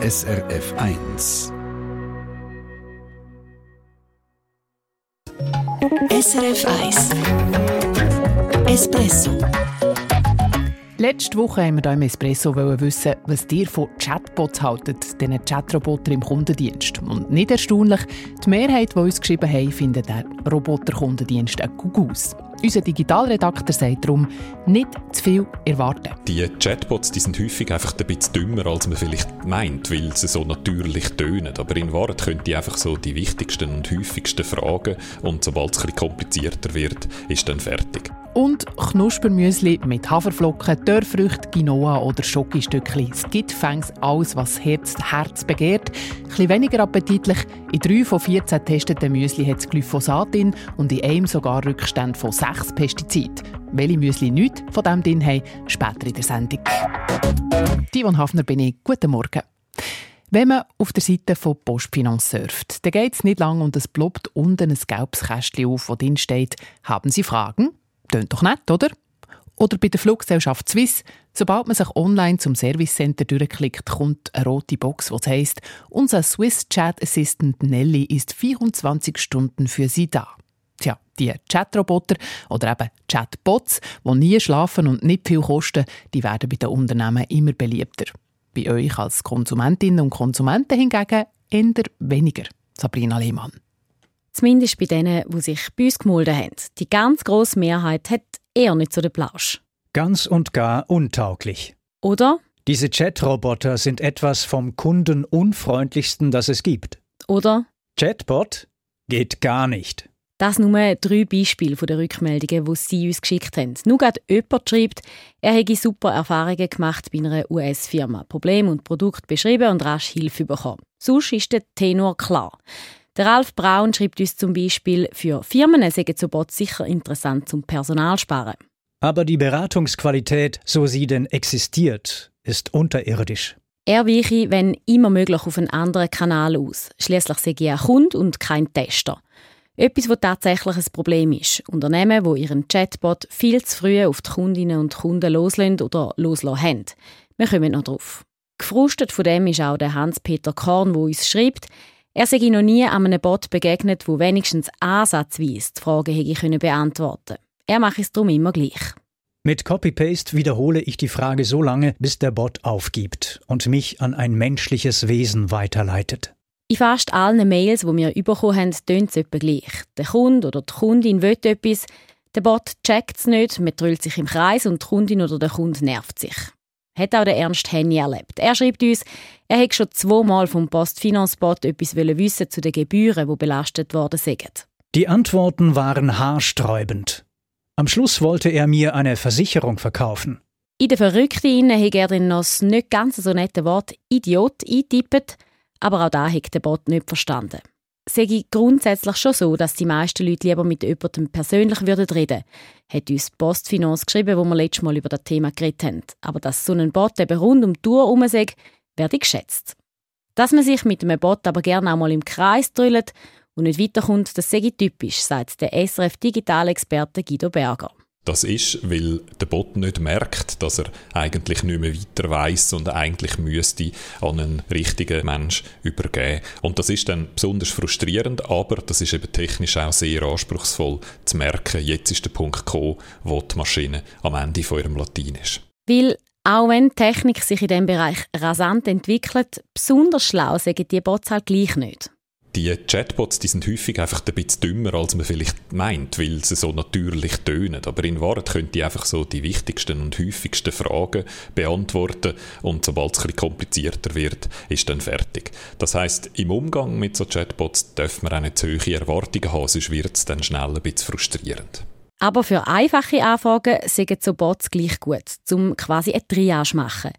SRF 1. SRF 1 Espresso Letzte Woche haben wir hier im Espresso wissen, was ihr von Chatbots haltet, diesen Chatrobotern im Kundendienst. Und nicht erstaunlich, die Mehrheit, die uns geschrieben haben, findet der Roboterkundendienst ein Gugus. Unser Digitalredakteur sagt darum, nicht zu viel erwarten. Die Chatbots die sind häufig einfach ein bisschen dümmer, als man vielleicht meint, weil sie so natürlich tönen. Aber in Wahrheit können die einfach so die wichtigsten und häufigsten Fragen und sobald es ein bisschen komplizierter wird, ist dann fertig. Und Knuspermüsli mit Haferflocken, Dörrfrüchten, Quinoa oder Schokostückchen. Es gibt fängs alles, was Herz, Herz begehrt. Ein weniger appetitlich. In drei von 14 testeten Müsli hat es Glyphosat drin und in einem sogar Rückstände von sechs Pestiziden. Welche Müsli nicht von dem drin haben, später in der Sendung. Divon Hafner bin ich. Guten Morgen. Wenn man auf der Seite von Postfinanz surft, dann geht es nicht lang und es ploppt unten ein gelbes Kästchen auf, wo drin steht, haben Sie Fragen? Tönt doch nett, oder? Oder bei der Fluggesellschaft Swiss, sobald man sich online zum Service Center durchklickt, kommt eine rote Box, die heißt, unser Swiss Chat Assistant Nelly ist 24 Stunden für Sie da. Tja, die Chatroboter oder eben Chatbots, die nie schlafen und nicht viel kosten, die werden bei den Unternehmen immer beliebter. Bei euch als Konsumentinnen und Konsumenten hingegen eher weniger. Sabrina Lehmann. Zumindest bei denen, die sich bei uns gemolden haben. Die ganz grosse Mehrheit hat eher nicht so den Plausch. Ganz und gar untauglich. Oder? Diese Chatroboter sind etwas vom kundenunfreundlichsten, das es gibt. Oder? Chatbot geht gar nicht. Das nur drei Beispiele von den Rückmeldungen, die Sie uns geschickt haben. Nur gerade jemand schreibt, er hätte super Erfahrungen gemacht bei einer US-Firma, Problem und Produkt beschrieben und rasch Hilfe bekommen. Sonst ist der Tenor klar. Der Ralf Braun schreibt uns zum Beispiel, für Firmen sei so Bots sicher interessant zum Personal sparen. Aber die Beratungsqualität, so sie denn existiert, ist unterirdisch. Er weiche, wenn immer möglich, auf einen anderen Kanal aus. Schließlich sei er Kunde und kein Tester. Etwas, das tatsächlich ein Problem ist. Unternehmen, die ihren Chatbot viel zu früh auf die Kundinnen und Kunden loslösen oder loslassen haben. Wir kommen noch drauf. Gefrustet von dem ist auch der Hans-Peter Korn, der uns schreibt, er sei noch nie einem Bot begegnet, wo wenigstens ansatzweise die Fragen hätte beantworten Er mache es darum immer gleich. Mit Copy-Paste wiederhole ich die Frage so lange, bis der Bot aufgibt und mich an ein menschliches Wesen weiterleitet. In fast allen Mails, die wir bekommen haben, tönt es etwa gleich. Der Kunde oder die Kundin will etwas, der Bot checkt es nicht, man drüllt sich im Kreis und die Kundin oder der Kunde nervt sich hat auch der Ernst Henny erlebt. Er schreibt uns, er hätte schon zweimal vom Postfinanzbot etwas wissen zu den Gebühren, die belastet worden sind. Die Antworten waren haarsträubend. Am Schluss wollte er mir eine Versicherung verkaufen. In der Verrückten hat er dann noch das nicht ganz so nette Wort Idiot eingetippt, aber auch da hat der Bot nicht verstanden sei grundsätzlich schon so, dass die meisten Leute lieber mit jemandem persönlich würden reden hat uns Postfinance geschrieben, wo wir letztes Mal über das Thema geredet haben. Aber dass so ein Bot eben rund um die Tour herum sei, werde geschätzt. Dass man sich mit einem Bot aber gerne auch mal im Kreis drüllt und nicht weiterkommt, das sei typisch, sagt der SRF-Digitalexperte Guido Berger. Das ist, weil der Bot nicht merkt, dass er eigentlich nicht mehr weiter weiß und eigentlich müsste an einen richtigen Mensch übergeben. Und das ist dann besonders frustrierend, aber das ist eben technisch auch sehr anspruchsvoll zu merken. Jetzt ist der Punkt gekommen, wo die Maschine am Ende von ihrem Latein ist. Weil auch wenn die Technik sich in diesem Bereich rasant entwickelt, besonders schlau sagen die Bots halt gleich nicht die Chatbots, die sind häufig einfach ein bisschen dümmer, als man vielleicht meint, weil sie so natürlich tönen. Aber in Wahrheit können die einfach so die wichtigsten und häufigsten Fragen beantworten und sobald es ein bisschen komplizierter wird, ist dann fertig. Das heißt, im Umgang mit so Chatbots dürfen wir auch nicht zu hohe Erwartungen haben, sonst wird es dann schnell ein bisschen frustrierend. Aber für einfache Anfragen sind so Bots gleich gut, um quasi eine Triage zu machen.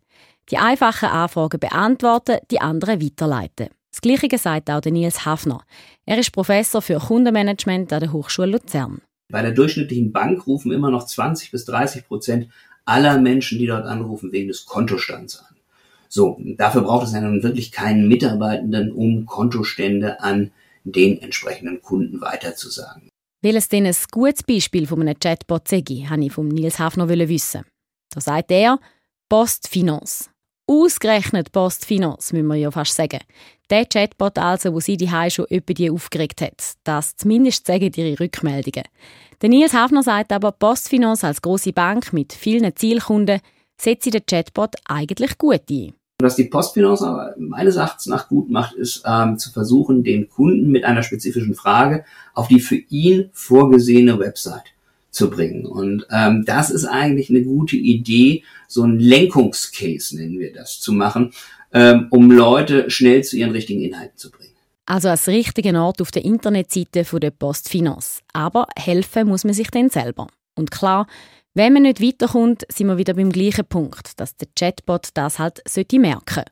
Die einfachen Anfragen beantworten, die anderen weiterleiten. Das Gleiche sagt auch Nils Hafner. Er ist Professor für Kundenmanagement an der Hochschule Luzern. Bei der durchschnittlichen Bank rufen immer noch 20 bis 30 Prozent aller Menschen, die dort anrufen, wegen des Kontostands an. So, dafür braucht es ja nun wirklich keinen Mitarbeitenden, um Kontostände an den entsprechenden Kunden weiterzusagen. Welches denn ein gutes Beispiel von einem Chatbot sei, habe ich von Nils Hafner wissen. Da sagt er, Postfinance. Ausgerechnet Postfinance, müssen wir ja fast sagen. Der Chatbot also, wo sie die schon über die aufgeregt hat. Das zumindest sagen ihre Rückmeldungen. Der Nils Hafner sagt aber, Postfinance als große Bank mit vielen Zielkunden setzt den Chatbot eigentlich gut ein. Was die Postfinance aber meines Erachtens nach gut macht, ist ähm, zu versuchen, den Kunden mit einer spezifischen Frage auf die für ihn vorgesehene Website zu bringen. Und ähm, das ist eigentlich eine gute Idee, so ein Lenkungscase nennen wir das, zu machen, ähm, um Leute schnell zu ihren richtigen Inhalten zu bringen. Also als richtigen Ort auf der Internetseite von der Postfinance. Aber helfen muss man sich dann selber. Und klar, wenn man nicht weiterkommt, sind wir wieder beim gleichen Punkt, dass der Chatbot das halt sollte merken.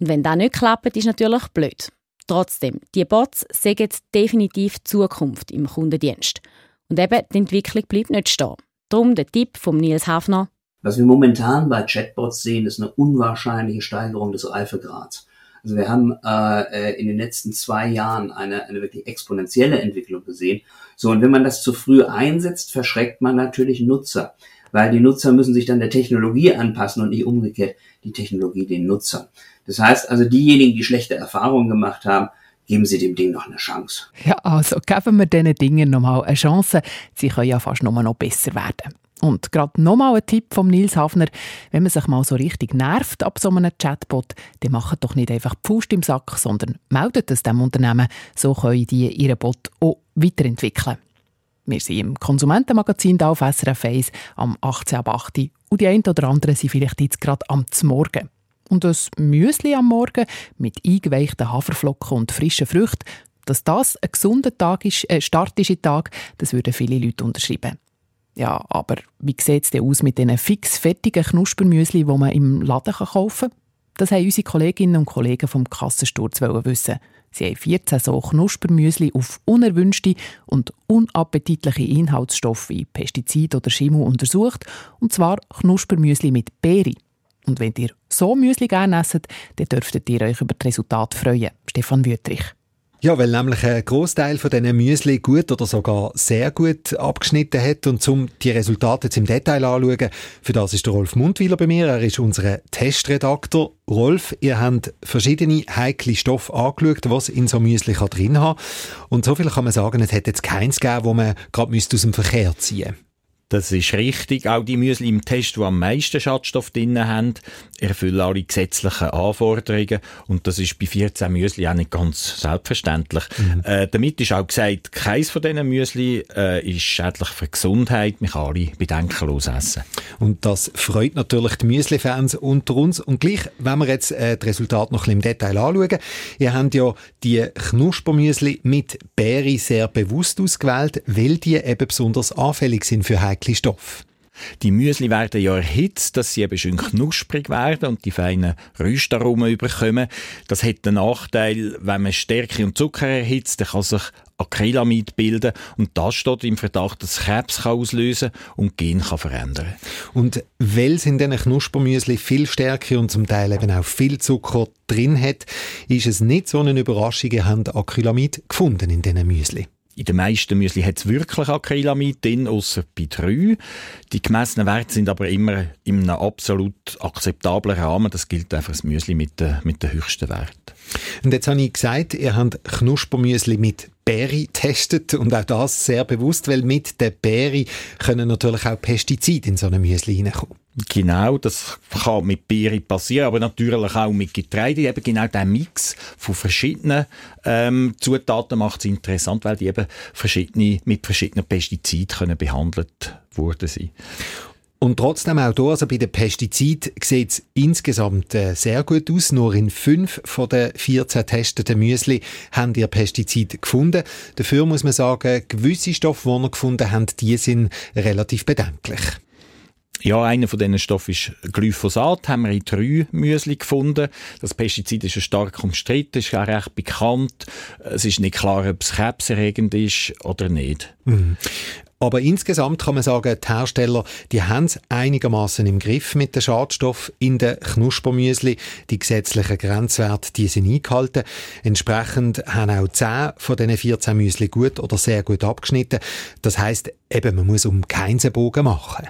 Und wenn das nicht klappt, ist natürlich blöd. Trotzdem, die Bots sagen definitiv Zukunft im Kundendienst. Und eben, die Entwicklung bleibt nicht stehen. Darum der Tipp von Nils Hafner. Was wir momentan bei Chatbots sehen, ist eine unwahrscheinliche Steigerung des Reifegrads. Also wir haben äh, in den letzten zwei Jahren eine, eine wirklich exponentielle Entwicklung gesehen. So, und wenn man das zu früh einsetzt, verschreckt man natürlich Nutzer. Weil die Nutzer müssen sich dann der Technologie anpassen und nicht umgekehrt die Technologie den Nutzern. Das heißt also, diejenigen, die schlechte Erfahrungen gemacht haben, geben Sie dem Ding noch eine Chance. Ja, also geben wir diesen Dingen nochmal eine Chance. Sie können ja fast nur noch besser werden. Und gerade nochmal ein Tipp von Nils Hafner, wenn man sich mal so richtig nervt ab so einem Chatbot, dann macht doch nicht einfach die Faust im Sack, sondern meldet es dem Unternehmen, so können die ihren Bot auch weiterentwickeln. Wir sind im Konsumentenmagazin auf SRF 1 am 18 ab 8 und die einen oder anderen sind vielleicht jetzt gerade am Morgen. Und das Müsli am Morgen mit eingeweichten Haferflocken und frischen Früchten, dass das ein gesunder Tag ist, äh, Start Tag, das würden viele Leute unterschreiben. Ja, aber wie sieht es denn aus mit diesen fix fertigen Knuspermüsli, die man im Laden kaufen kann? Das haben unsere Kolleginnen und Kollegen vom Kassensturz wissen. Sie haben 14 so Knuspermüsli auf unerwünschte und unappetitliche Inhaltsstoffe wie Pestizid oder Schimmel untersucht, und zwar Knuspermüsli mit Beere. Und wenn ihr so Müsli gerne esst, dann dürftet ihr euch über das Resultat freuen. Stefan Wüttrich. Ja, weil nämlich ein Großteil von diesen Müsli gut oder sogar sehr gut abgeschnitten hat. Und um die Resultate jetzt im Detail anzuschauen, für das ist der Rolf Mundwiler bei mir. Er ist unser Testredaktor. Rolf, ihr habt verschiedene heikle Stoffe angeschaut, was in so Müsli drin haben Und so viel kann man sagen, es hätte jetzt keins gegeben, wo man gerade aus dem Verkehr ziehen müsste. Das ist richtig. Auch die Müsli im Test, die am meisten Schadstoff drin haben, erfüllen alle gesetzlichen Anforderungen. Und das ist bei 14 Müsli auch nicht ganz selbstverständlich. Mhm. Äh, damit ist auch gesagt, keins von diesen Müsli äh, ist schädlich für die Gesundheit. Man kann alle bedenkenlos essen. Und das freut natürlich die Müsli-Fans unter uns. Und gleich, wenn wir jetzt äh, das Resultat noch ein bisschen im Detail anschauen, ihr habt ja die Knuspermüsli mit Beere sehr bewusst ausgewählt, weil die eben besonders anfällig sind für Stoffe. Die Müsli werden ja erhitzt, dass sie eben schön knusprig werden und die feinen Röstaromen überkommen. Das hat den Nachteil, wenn man Stärke und Zucker erhitzt, dann kann sich Acrylamid bilden und das steht im Verdacht, dass Krebs kann auslösen und Gen kann verändern. Und weil es in diesen Knuspermüsli viel Stärke und zum Teil eben auch viel Zucker drin hat, ist es nicht so eine Überraschung, habt Acrylamid gefunden in diesen Müsli. In den meisten Müsli hat es wirklich Acrylamid drin, außer bei drei. Die gemessenen Werte sind aber immer in einem absolut akzeptablen Rahmen. Das gilt einfach das Müsli mit den, mit den höchsten Werten. Und jetzt habe ich gesagt, ihr habt Knuspermüsli mit Beere testet und auch das sehr bewusst, weil mit der Beere können natürlich auch Pestizide in so eine Müsli reinkommen. Genau, das kann mit Beere passieren, aber natürlich auch mit Getreide. Eben genau der Mix von verschiedenen ähm, Zutaten macht es interessant, weil die eben verschiedene, mit verschiedenen Pestiziden können behandelt worden sind. Und trotzdem auch hier, also bei den Pestiziden sieht es insgesamt äh, sehr gut aus. Nur in fünf von den 14 testeten Müsli haben ihr Pestizide gefunden. Dafür muss man sagen, gewisse Stoffe, die wir gefunden haben, die sind relativ bedenklich. Ja, einer von diesen Stoffen ist Glyphosat, haben wir in drei Müsli gefunden. Das Pestizid ist stark umstritten, ist auch recht bekannt. Es ist nicht klar, ob es krebserregend ist oder nicht. Mhm. Aber insgesamt kann man sagen, die Hersteller, die haben es einigermaßen im Griff mit den Schadstoffen in den Knuspermüsli. Die gesetzlichen Grenzwerte, die sind eingehalten. Entsprechend haben auch 10 von diesen 14 Müsli gut oder sehr gut abgeschnitten. Das heißt, eben, man muss um keinen Bogen machen.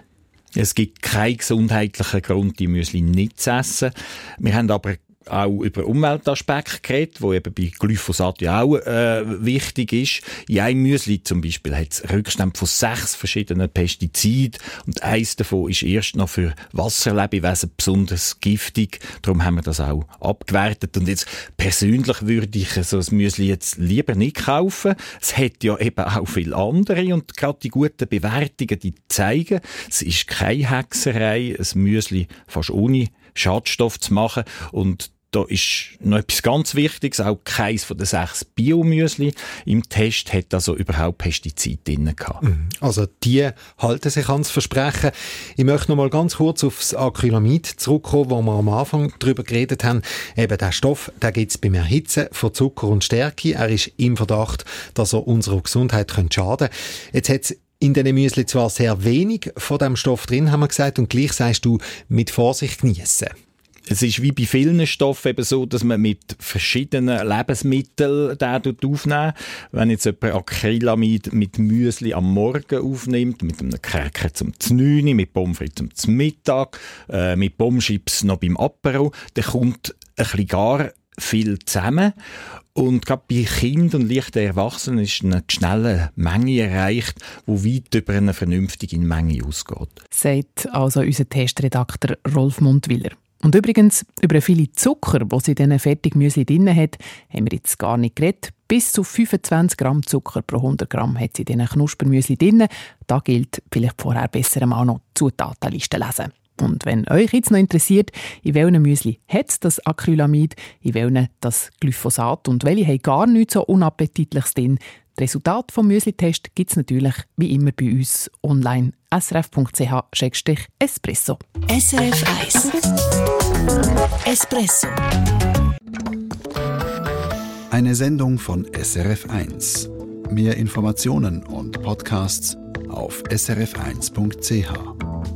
Es gibt keinen gesundheitlichen Grund, die Müsli nicht zu essen. Wir haben aber auch über Umweltaspekte geredet, wo eben bei Glyphosat ja auch äh, wichtig ist. In einem Müsli zum Beispiel hat es Rückstände von sechs verschiedenen Pestiziden und eins davon ist erst noch für Wasserlebewesen besonders giftig. Darum haben wir das auch abgewertet. Und jetzt persönlich würde ich so ein Müsli jetzt lieber nicht kaufen. Es hat ja eben auch viele andere und gerade die guten Bewertungen, die zeigen, es ist keine Hexerei, ein Müsli fast ohne Schadstoff zu machen und da ist noch etwas ganz Wichtiges, auch keins von den sechs Biomüsli im Test hat also überhaupt Pestizide drin gehabt. Mhm. Also die halten sich ans Versprechen. Ich möchte noch mal ganz kurz aufs Acrylamid zurückkommen, wo wir am Anfang darüber geredet haben. Eben der Stoff, der gibt es beim Erhitzen von Zucker und Stärke. Er ist im Verdacht, dass er unserer Gesundheit schaden könnte. Jetzt hat in diesen Müsli zwar sehr wenig von dem Stoff drin, haben wir gesagt, und gleich sagst du, mit Vorsicht genießen es ist wie bei vielen Stoffen eben so, dass man mit verschiedenen Lebensmitteln den aufnehmen Wenn jetzt jemand Acrylamid mit Müsli am Morgen aufnimmt, mit einem Cracker zum Znüni, mit Pommes zum Mittag, äh, mit Bombschips noch beim Apero, dann kommt ein bisschen gar viel zusammen. Und gerade bei Kindern und leichten Erwachsenen ist eine schnelle Menge erreicht, wo weit über eine vernünftige Menge ausgeht. Sagt also unser Testredakteur Rolf Mundwiller. Und übrigens, über viele Zucker, die sie in diesen Fertigmüsli drin hat, haben wir jetzt gar nicht geredet. Bis zu 25 Gramm Zucker pro 100 Gramm hat sie in diesen Knuspermüsli drin. Da gilt vielleicht vorher besser einmal noch die Zutatenliste lesen. Und wenn euch jetzt noch interessiert, in welchen Müsli hat das Acrylamid, in welchen das Glyphosat und welche haben gar nichts so Unappetitliches drin, das Resultat vom Müsli-Test gibt es natürlich wie immer bei uns online srf.ch-espresso. SRF 1 Espresso Eine Sendung von SRF 1. Mehr Informationen und Podcasts auf srf1.ch.